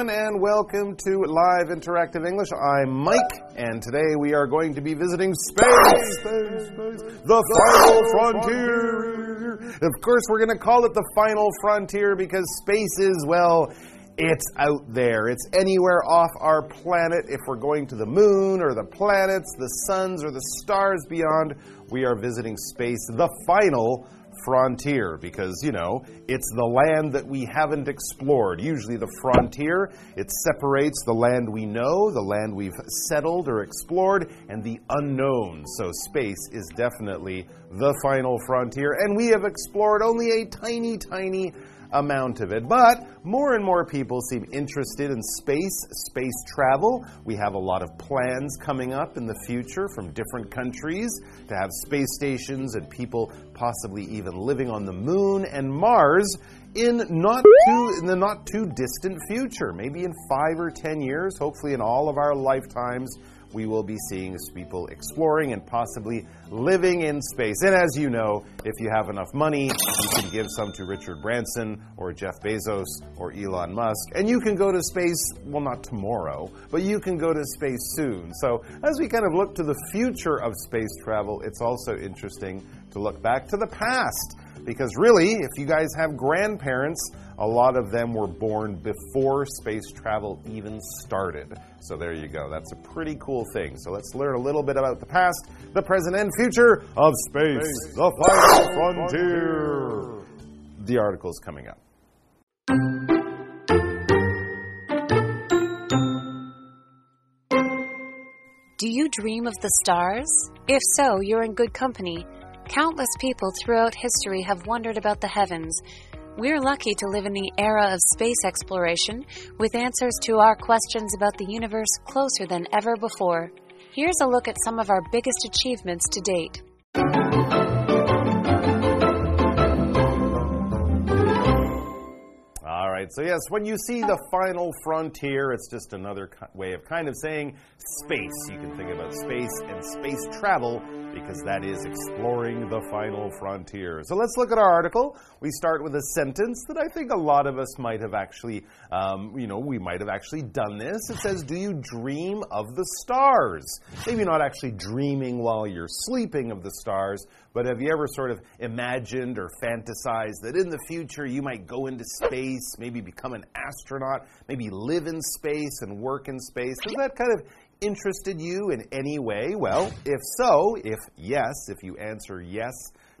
everyone, and welcome to Live Interactive English. I'm Mike, and today we are going to be visiting space, space, space the final frontier. Of course, we're going to call it the final frontier because space is, well, it's out there. It's anywhere off our planet. If we're going to the moon or the planets, the suns or the stars beyond, we are visiting space, the final frontier because, you know, it's the land that we haven't explored. Usually, the frontier, it separates the land we know, the land we've settled or explored, and the unknown. So, space is definitely the final frontier, and we have explored only a tiny, tiny amount of it. But more and more people seem interested in space, space travel. We have a lot of plans coming up in the future from different countries to have space stations and people possibly even living on the moon and Mars in not too in the not too distant future maybe in 5 or 10 years hopefully in all of our lifetimes we will be seeing people exploring and possibly living in space. And as you know, if you have enough money, you can give some to Richard Branson or Jeff Bezos or Elon Musk, and you can go to space, well, not tomorrow, but you can go to space soon. So as we kind of look to the future of space travel, it's also interesting to look back to the past. Because really, if you guys have grandparents, a lot of them were born before space travel even started. So there you go. That's a pretty cool thing. So let's learn a little bit about the past, the present, and future of space, space. the final frontier. The article is coming up. Do you dream of the stars? If so, you're in good company. Countless people throughout history have wondered about the heavens we're lucky to live in the era of space exploration with answers to our questions about the universe closer than ever before. Here's a look at some of our biggest achievements to date. All right, so yes, when you see the final frontier, it's just another way of kind of saying space. You can think about space and space travel because that is exploring the final frontier. So let's look at our article. We start with a sentence that I think a lot of us might have actually, um, you know, we might have actually done this. It says, Do you dream of the stars? Maybe not actually dreaming while you're sleeping of the stars, but have you ever sort of imagined or fantasized that in the future you might go into space, maybe become an astronaut, maybe live in space and work in space? Does that kind of interested you in any way? Well, if so, if yes, if you answer yes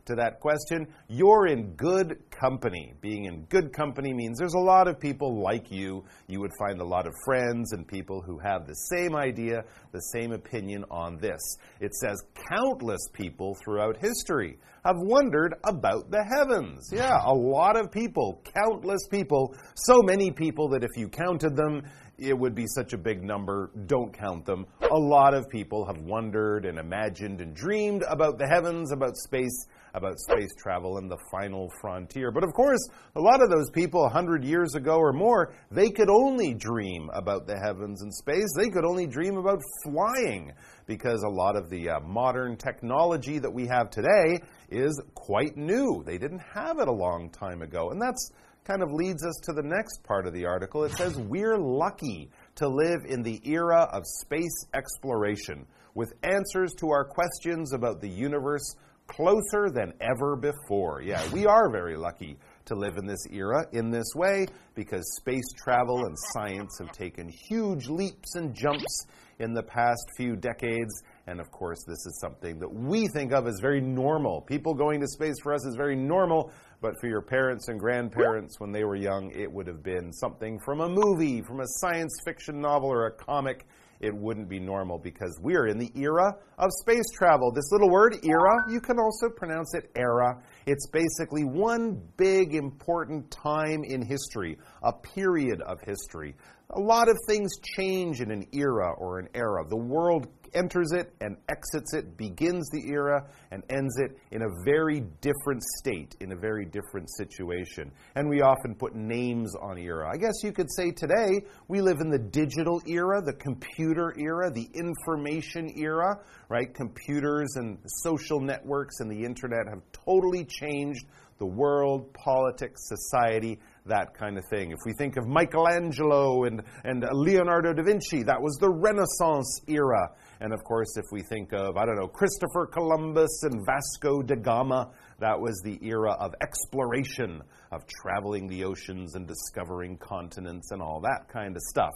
to that question, you're in good company. Being in good company means there's a lot of people like you. You would find a lot of friends and people who have the same idea, the same opinion on this. It says countless people throughout history have wondered about the heavens. Yeah, a lot of people, countless people, so many people that if you counted them, it would be such a big number. Don't count them. A lot of people have wondered and imagined and dreamed about the heavens, about space, about space travel and the final frontier. But of course, a lot of those people 100 years ago or more, they could only dream about the heavens and space. They could only dream about flying because a lot of the uh, modern technology that we have today is quite new. They didn't have it a long time ago. And that's kind of leads us to the next part of the article. It says, We're lucky to live in the era of space exploration with answers to our questions about the universe closer than ever before. Yeah, we are very lucky to live in this era in this way because space travel and science have taken huge leaps and jumps in the past few decades. And of course, this is something that we think of as very normal. People going to space for us is very normal, but for your parents and grandparents when they were young, it would have been something from a movie, from a science fiction novel, or a comic. It wouldn't be normal because we're in the era of space travel. This little word, era, you can also pronounce it era. It's basically one big important time in history, a period of history. A lot of things change in an era or an era. The world enters it and exits it, begins the era and ends it in a very different state, in a very different situation. And we often put names on era. I guess you could say today we live in the digital era, the computer era, the information era, right? Computers and social networks and the internet have totally changed the world, politics, society, that kind of thing. If we think of Michelangelo and, and Leonardo da Vinci, that was the Renaissance era. And of course, if we think of, I don't know, Christopher Columbus and Vasco da Gama, that was the era of exploration, of traveling the oceans and discovering continents and all that kind of stuff.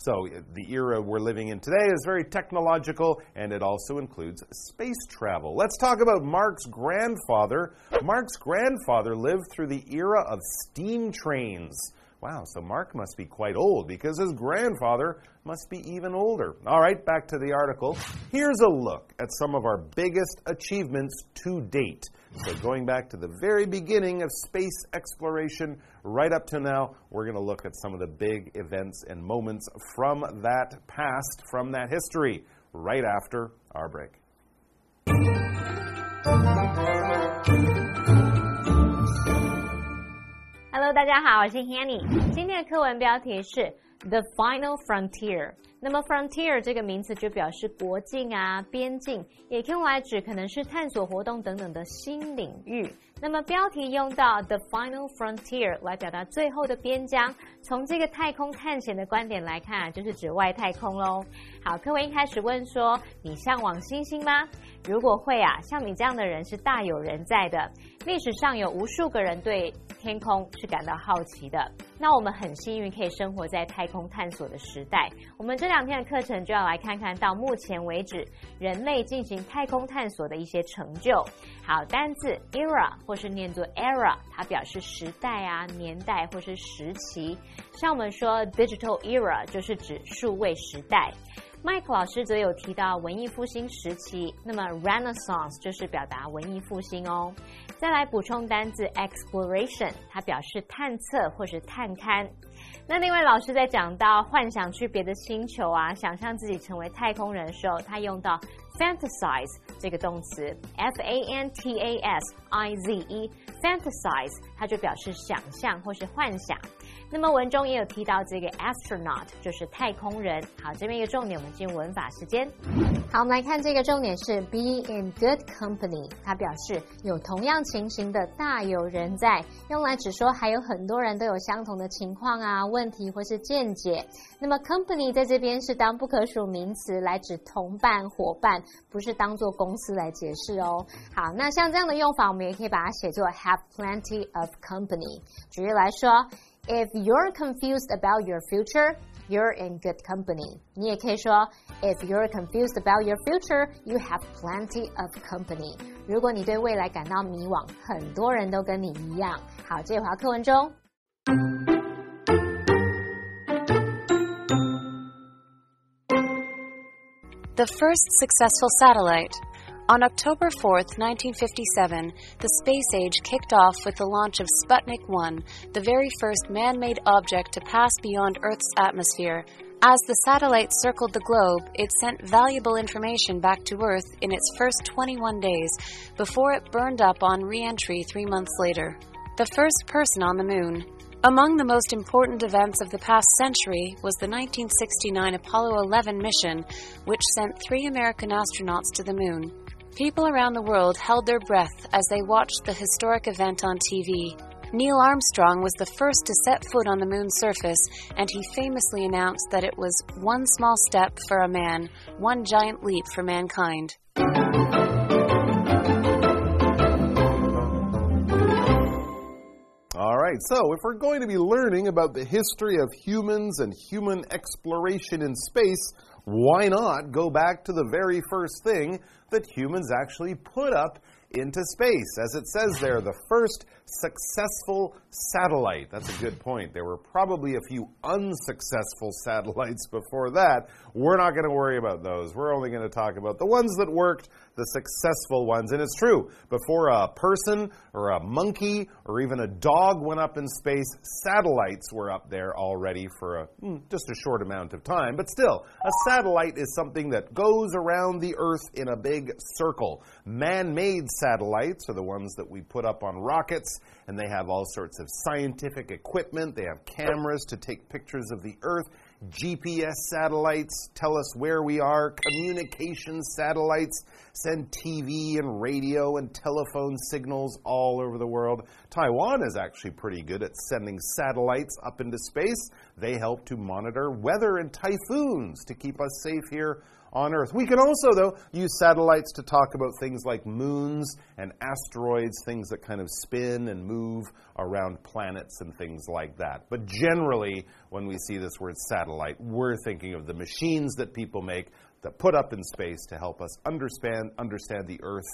So, the era we're living in today is very technological and it also includes space travel. Let's talk about Mark's grandfather. Mark's grandfather lived through the era of steam trains. Wow, so Mark must be quite old because his grandfather must be even older. All right, back to the article. Here's a look at some of our biggest achievements to date. So, going back to the very beginning of space exploration, right up to now, we're going to look at some of the big events and moments from that past, from that history, right after our break. 大家好，我是 Hanny。今天的课文标题是 The Final Frontier。那么 frontier 这个名词就表示国境啊、边境，也可以用来指可能是探索活动等等的新领域。那么标题用到 the final frontier 来表达最后的边疆。从这个太空探险的观点来看啊，就是指外太空喽。好，课文一开始问说：你向往星星吗？如果会啊，像你这样的人是大有人在的。历史上有无数个人对天空是感到好奇的。那我们很幸运可以生活在太空探索的时代。我们这两天的课程就要来看看到目前为止人类进行太空探索的一些成就。好，单字 era 或是念作 era，它表示时代啊、年代或是时期。像我们说 digital era 就是指数位时代。Mike 老师则有提到文艺复兴时期，那么 Renaissance 就是表达文艺复兴哦。再来补充单字 exploration，它表示探测或是探勘。那另外老师在讲到幻想去别的星球啊，想象自己成为太空人的时候，他用到 fantasize 这个动词，f a n t a s i z e，fantasize 它就表示想象或是幻想。那么文中也有提到这个 astronaut，就是太空人。好，这边一个重点，我们进入文法时间。好，我们来看这个重点是 be in good company，它表示有同样情形的大有人在，用来指说还有很多人都有相同的情况啊、问题或是见解。那么 company 在这边是当不可数名词来指同伴、伙伴，不是当做公司来解释哦。好，那像这样的用法，我们也可以把它写作 have plenty of company。举例来说。If you're confused about your future, you're in good company. 你也可以说，If you're confused about your future, you have plenty of company. 如果你对未来感到迷惘，很多人都跟你一样。好，这一回课文中。The first successful satellite. On October 4, 1957, the space age kicked off with the launch of Sputnik 1, the very first man made object to pass beyond Earth's atmosphere. As the satellite circled the globe, it sent valuable information back to Earth in its first 21 days before it burned up on re entry three months later. The first person on the moon. Among the most important events of the past century was the 1969 Apollo 11 mission, which sent three American astronauts to the moon. People around the world held their breath as they watched the historic event on TV. Neil Armstrong was the first to set foot on the moon's surface, and he famously announced that it was one small step for a man, one giant leap for mankind. All right, so if we're going to be learning about the history of humans and human exploration in space, why not go back to the very first thing that humans actually put up into space? As it says there, the first successful satellite. That's a good point. There were probably a few unsuccessful satellites before that. We're not going to worry about those. We're only going to talk about the ones that worked, the successful ones. And it's true, before a person or a monkey or even a dog went up in space, satellites were up there already for a, hmm, just a short amount of time. But still, a satellite is something that goes around the Earth in a big circle. Man made satellites are the ones that we put up on rockets, and they have all sorts of scientific equipment. They have cameras to take pictures of the Earth. GPS satellites tell us where we are, communication satellites send TV and radio and telephone signals all over the world. Taiwan is actually pretty good at sending satellites up into space. They help to monitor weather and typhoons to keep us safe here on Earth. We can also, though, use satellites to talk about things like moons and asteroids, things that kind of spin and move around planets and things like that. But generally, when we see this word satellite, we're thinking of the machines that people make that put up in space to help us understand, understand the Earth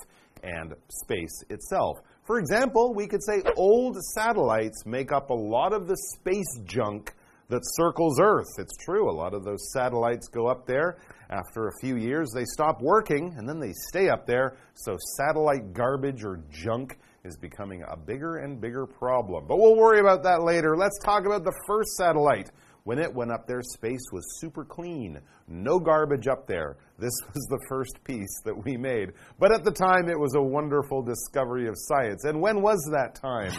and space itself. For example, we could say old satellites make up a lot of the space junk that circles Earth. It's true, a lot of those satellites go up there. After a few years, they stop working and then they stay up there. So, satellite garbage or junk is becoming a bigger and bigger problem. But we'll worry about that later. Let's talk about the first satellite. When it went up there, space was super clean. No garbage up there. This was the first piece that we made. But at the time, it was a wonderful discovery of science. And when was that time?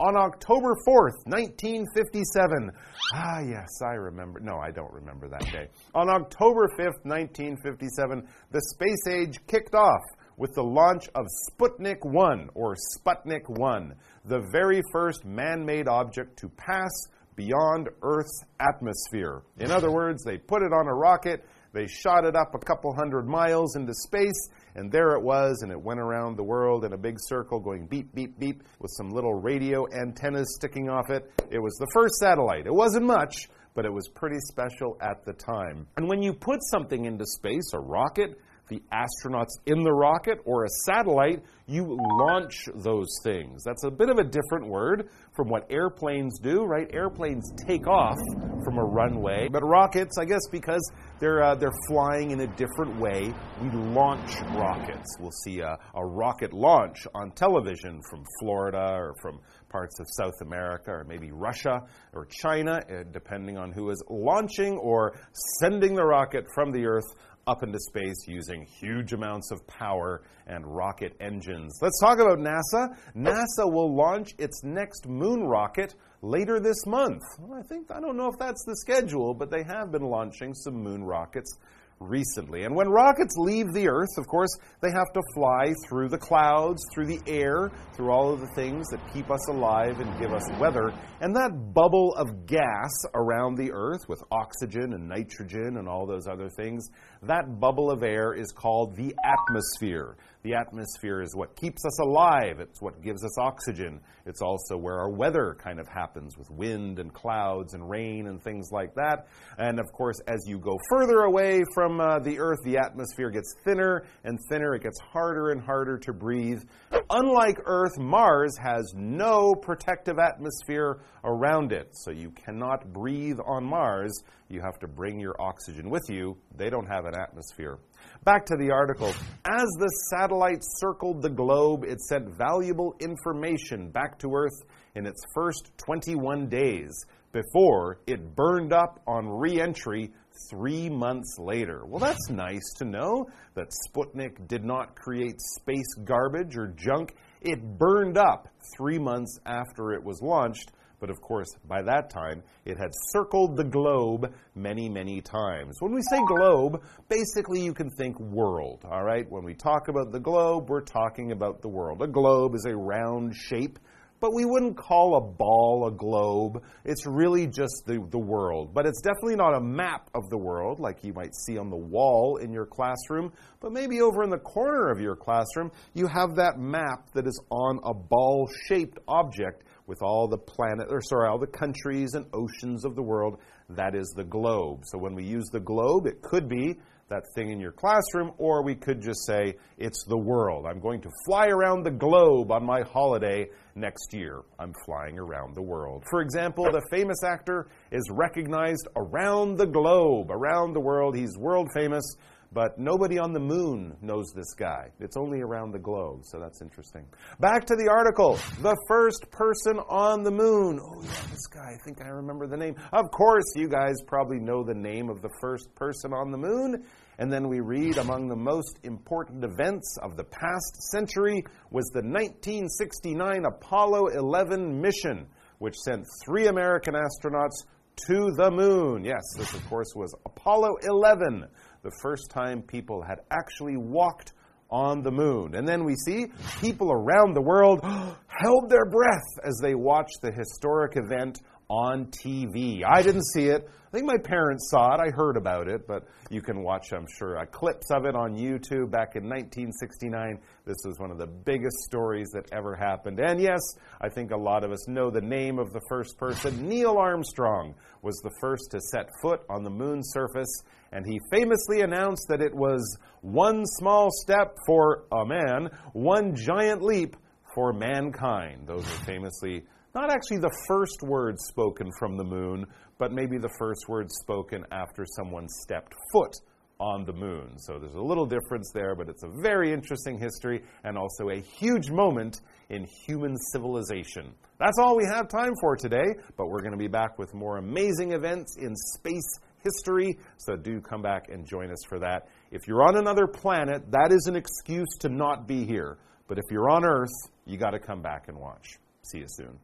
On October 4th, 1957. Ah, yes, I remember. No, I don't remember that day. On October 5th, 1957, the space age kicked off with the launch of Sputnik 1, or Sputnik 1, the very first man made object to pass beyond Earth's atmosphere. In other words, they put it on a rocket, they shot it up a couple hundred miles into space, and there it was, and it went around the world in a big circle going beep, beep, beep with some little radio antennas sticking off it. It was the first satellite. It wasn't much, but it was pretty special at the time. And when you put something into space, a rocket, the astronauts in the rocket or a satellite, you launch those things. That's a bit of a different word from what airplanes do, right? Airplanes take off from a runway, but rockets, I guess, because they're uh, they're flying in a different way, we launch rockets. We'll see a, a rocket launch on television from Florida or from parts of South America or maybe Russia or China, uh, depending on who is launching or sending the rocket from the Earth up into space using huge amounts of power and rocket engines. Let's talk about NASA. NASA will launch its next moon rocket later this month. Well, I think, I don't know if that's the schedule, but they have been launching some moon rockets recently. And when rockets leave the Earth, of course, they have to fly through the clouds, through the air, through all of the things that keep us alive and give us weather. And that bubble of gas around the Earth with oxygen and nitrogen and all those other things, that bubble of air is called the atmosphere. The atmosphere is what keeps us alive, it's what gives us oxygen. It's also where our weather kind of happens with wind and clouds and rain and things like that. And of course, as you go further away from uh, the Earth, the atmosphere gets thinner and thinner. It gets harder and harder to breathe. Unlike Earth, Mars has no protective atmosphere around it, so you cannot breathe on Mars. You have to bring your oxygen with you. They don't have an atmosphere. Back to the article. As the satellite circled the globe, it sent valuable information back to Earth in its first 21 days before it burned up on re entry three months later. Well, that's nice to know that Sputnik did not create space garbage or junk. It burned up three months after it was launched but of course, by that time, it had circled the globe many, many times. When we say globe, basically you can think world, all right? When we talk about the globe, we're talking about the world. A globe is a round shape but we wouldn't call a ball a globe. It's really just the, the world. But it's definitely not a map of the world like you might see on the wall in your classroom. But maybe over in the corner of your classroom, you have that map that is on a ball shaped object with all the planet, or sorry, all the countries and oceans of the world. That is the globe. So when we use the globe, it could be that thing in your classroom, or we could just say it's the world. I'm going to fly around the globe on my holiday next year. I'm flying around the world. For example, the famous actor is recognized around the globe, around the world. He's world famous but nobody on the moon knows this guy. It's only around the globe, so that's interesting. Back to the article. The first person on the moon. Oh, yeah, this guy. I think I remember the name. Of course, you guys probably know the name of the first person on the moon. And then we read among the most important events of the past century was the 1969 Apollo 11 mission, which sent three American astronauts to the moon. Yes, this, of course, was Apollo 11, the first time people had actually walked on the moon. And then we see people around the world held their breath as they watched the historic event on TV. I didn't see it. I think my parents saw it. I heard about it, but you can watch, I'm sure, uh, clips of it on YouTube back in 1969. This was one of the biggest stories that ever happened. And yes, I think a lot of us know the name of the first person. Neil Armstrong was the first to set foot on the moon's surface, and he famously announced that it was one small step for a man, one giant leap for mankind. Those are famously not actually the first words spoken from the moon, but maybe the first words spoken after someone stepped foot on the moon. So there's a little difference there, but it's a very interesting history and also a huge moment in human civilization. That's all we have time for today, but we're going to be back with more amazing events in space history, so do come back and join us for that. If you're on another planet, that is an excuse to not be here. But if you're on Earth, you got to come back and watch. See you soon.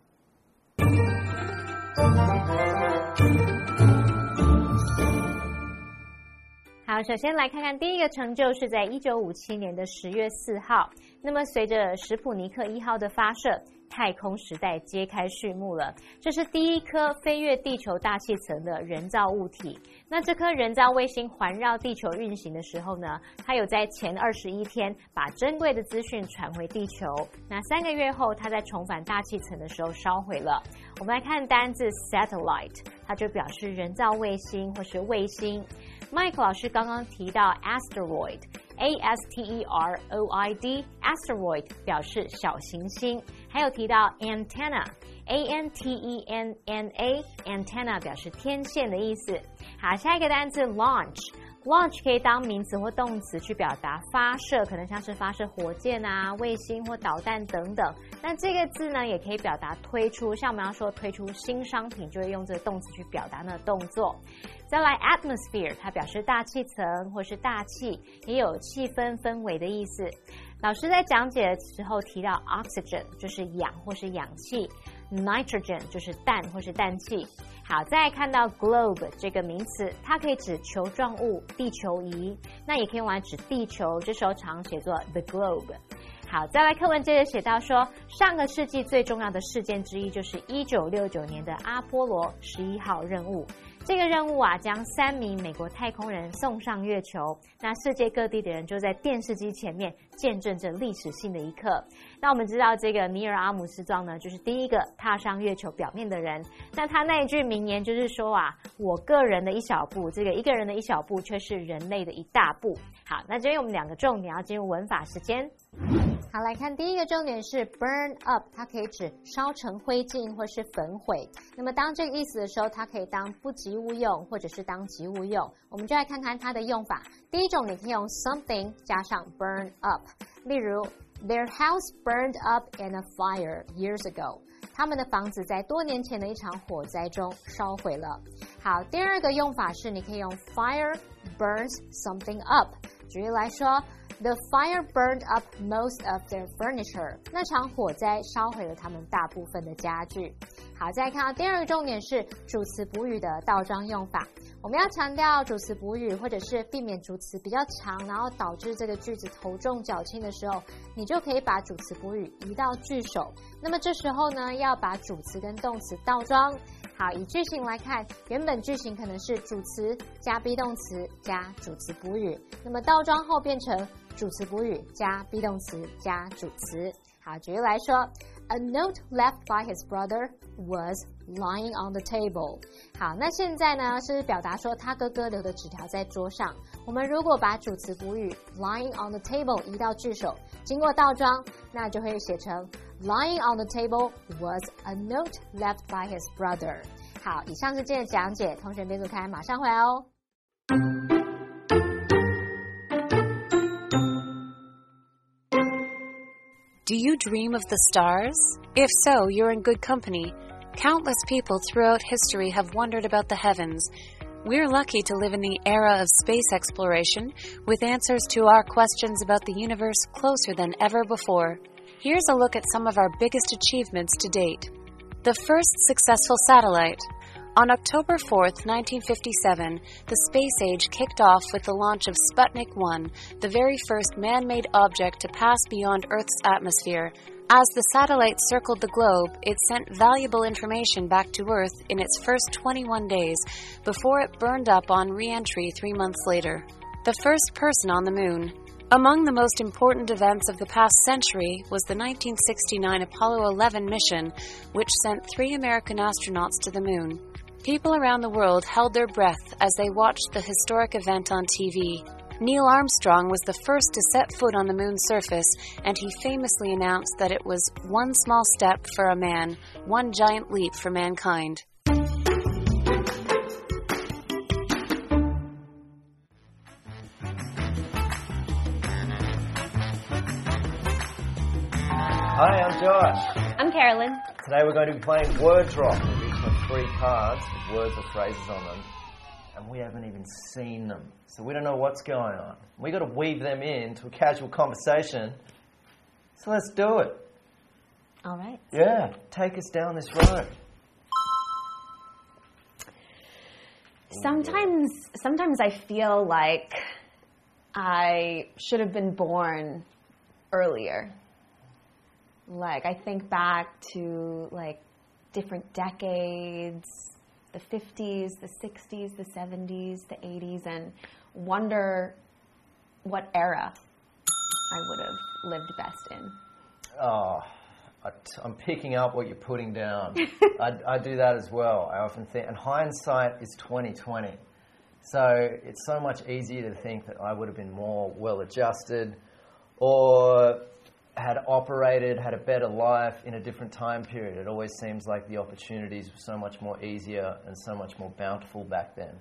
好，首先来看看第一个成就是在一九五七年的十月四号。那么，随着史普尼克一号的发射，太空时代揭开序幕了。这是第一颗飞越地球大气层的人造物体。那这颗人造卫星环绕地球运行的时候呢，它有在前二十一天把珍贵的资讯传回地球。那三个月后，它在重返大气层的时候烧毁了。我们来看单字 satellite，它就表示人造卫星或是卫星。Mike 老师刚刚提到 asteroid，a s t e r o i d，asteroid 表示小行星。还有提到 antenna，a n t e n n a，antenna 表示天线的意思。好，下一个单词 launch Launch 可以当名词或动词去表达发射，可能像是发射火箭啊、卫星或导弹等等。那这个字呢，也可以表达推出，像我们要说推出新商品，就会用这个动词去表达那个动作。再来 atmosphere，它表示大气层或是大气，也有气氛氛围的意思。老师在讲解的时候提到 oxygen，就是氧或是氧气；nitrogen 就是氮或是氮气。好，再看到 globe 这个名词，它可以指球状物、地球仪，那也可以用来指地球，这时候常写作 the globe。好，再来课文接着写到说，上个世纪最重要的事件之一就是一九六九年的阿波罗十一号任务。这个任务啊，将三名美国太空人送上月球。那世界各地的人就在电视机前面见证着历史性的一刻。那我们知道，这个尼尔阿姆斯壮呢，就是第一个踏上月球表面的人。那他那一句名言就是说啊，我个人的一小步，这个一个人的一小步，却是人类的一大步。好，那这边我们两个重点要进入文法时间。好，来看第一个重点是 burn up，它可以指烧成灰烬或是焚毁。那么当这个意思的时候，它可以当不及物用，或者是当及物用。我们就来看看它的用法。第一种，你可以用 something 加上 burn up，例如 their house burned up in a fire years ago，他们的房子在多年前的一场火灾中烧毁了。好，第二个用法是你可以用 fire burns something up。举例来说。The fire burned up most of their furniture。那场火灾烧毁了他们大部分的家具。好，再看到第二个重点是主词补语的倒装用法。我们要强调主词补语，或者是避免主词比较长，然后导致这个句子头重脚轻的时候，你就可以把主词补语移到句首。那么这时候呢，要把主词跟动词倒装。好，以句型来看，原本句型可能是主词加 be 动词加主词补语，那么倒装后变成。主词补语加 be 动词加主词。好，举例来说，A note left by his brother was lying on the table。好，那现在呢是表达说他哥哥留的纸条在桌上。我们如果把主词补语 lying on the table 移到句首，经过倒装，那就会写成 Lying on the table was a note left by his brother。好，以上是今天的讲解，同学别走开，马上回来哦。Do you dream of the stars? If so, you're in good company. Countless people throughout history have wondered about the heavens. We're lucky to live in the era of space exploration with answers to our questions about the universe closer than ever before. Here's a look at some of our biggest achievements to date. The first successful satellite. On October 4, 1957, the space age kicked off with the launch of Sputnik 1, the very first man made object to pass beyond Earth's atmosphere. As the satellite circled the globe, it sent valuable information back to Earth in its first 21 days before it burned up on re entry three months later. The first person on the moon. Among the most important events of the past century was the 1969 Apollo 11 mission, which sent three American astronauts to the moon. People around the world held their breath as they watched the historic event on TV. Neil Armstrong was the first to set foot on the moon's surface, and he famously announced that it was one small step for a man, one giant leap for mankind. Hi, I'm Josh. I'm Carolyn. Today we're going to be playing Word Drop. We've each got three cards with words or phrases on them, and we haven't even seen them. So we don't know what's going on. We've got to weave them into a casual conversation. So let's do it. All right. Yeah, take us down this road. Sometimes, sometimes I feel like I should have been born earlier. Like I think back to like different decades, the 50s, the 60s, the 70s, the 80s, and wonder what era I would have lived best in. Oh, I t- I'm picking up what you're putting down. I, I do that as well. I often think, and hindsight is 2020. So it's so much easier to think that I would have been more well adjusted, or had operated, had a better life in a different time period. It always seems like the opportunities were so much more easier and so much more bountiful back then.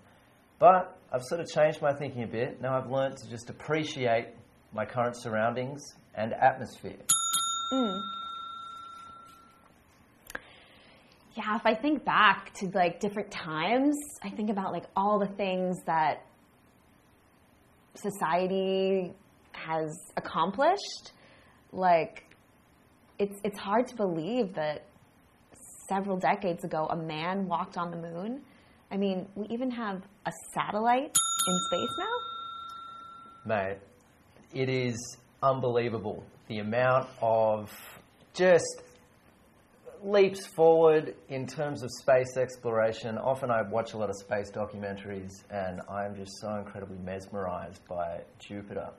But I've sort of changed my thinking a bit. Now I've learned to just appreciate my current surroundings and atmosphere. Hmm. Yeah, if I think back to like different times, I think about like all the things that society has accomplished. Like it's it's hard to believe that several decades ago a man walked on the moon. I mean, we even have a satellite in space now. Mate, it is unbelievable the amount of just leaps forward in terms of space exploration. Often I watch a lot of space documentaries and I'm just so incredibly mesmerized by Jupiter.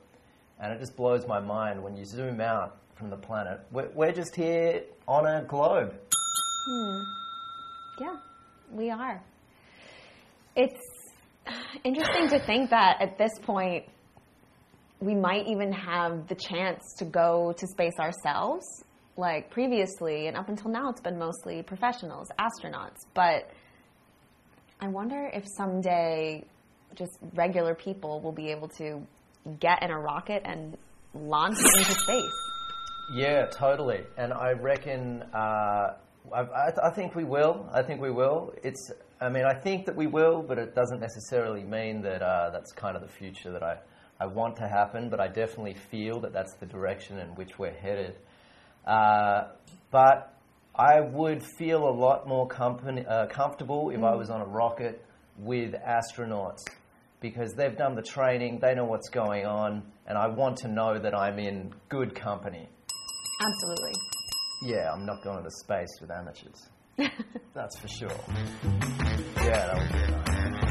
And it just blows my mind when you zoom out from the planet. We're, we're just here on a globe. Hmm. Yeah, we are. It's interesting to think that at this point, we might even have the chance to go to space ourselves. Like previously, and up until now, it's been mostly professionals, astronauts. But I wonder if someday just regular people will be able to get in a rocket and launch into space. Yeah, totally. And I reckon, uh, I, I, I think we will. I think we will. It's, I mean, I think that we will, but it doesn't necessarily mean that uh, that's kind of the future that I, I want to happen, but I definitely feel that that's the direction in which we're headed. Uh, but I would feel a lot more company, uh, comfortable if I was on a rocket with astronauts because they've done the training, they know what's going on, and I want to know that I'm in good company. Absolutely. Yeah, I'm not going to space with amateurs. That's for sure. Yeah, that would be nice.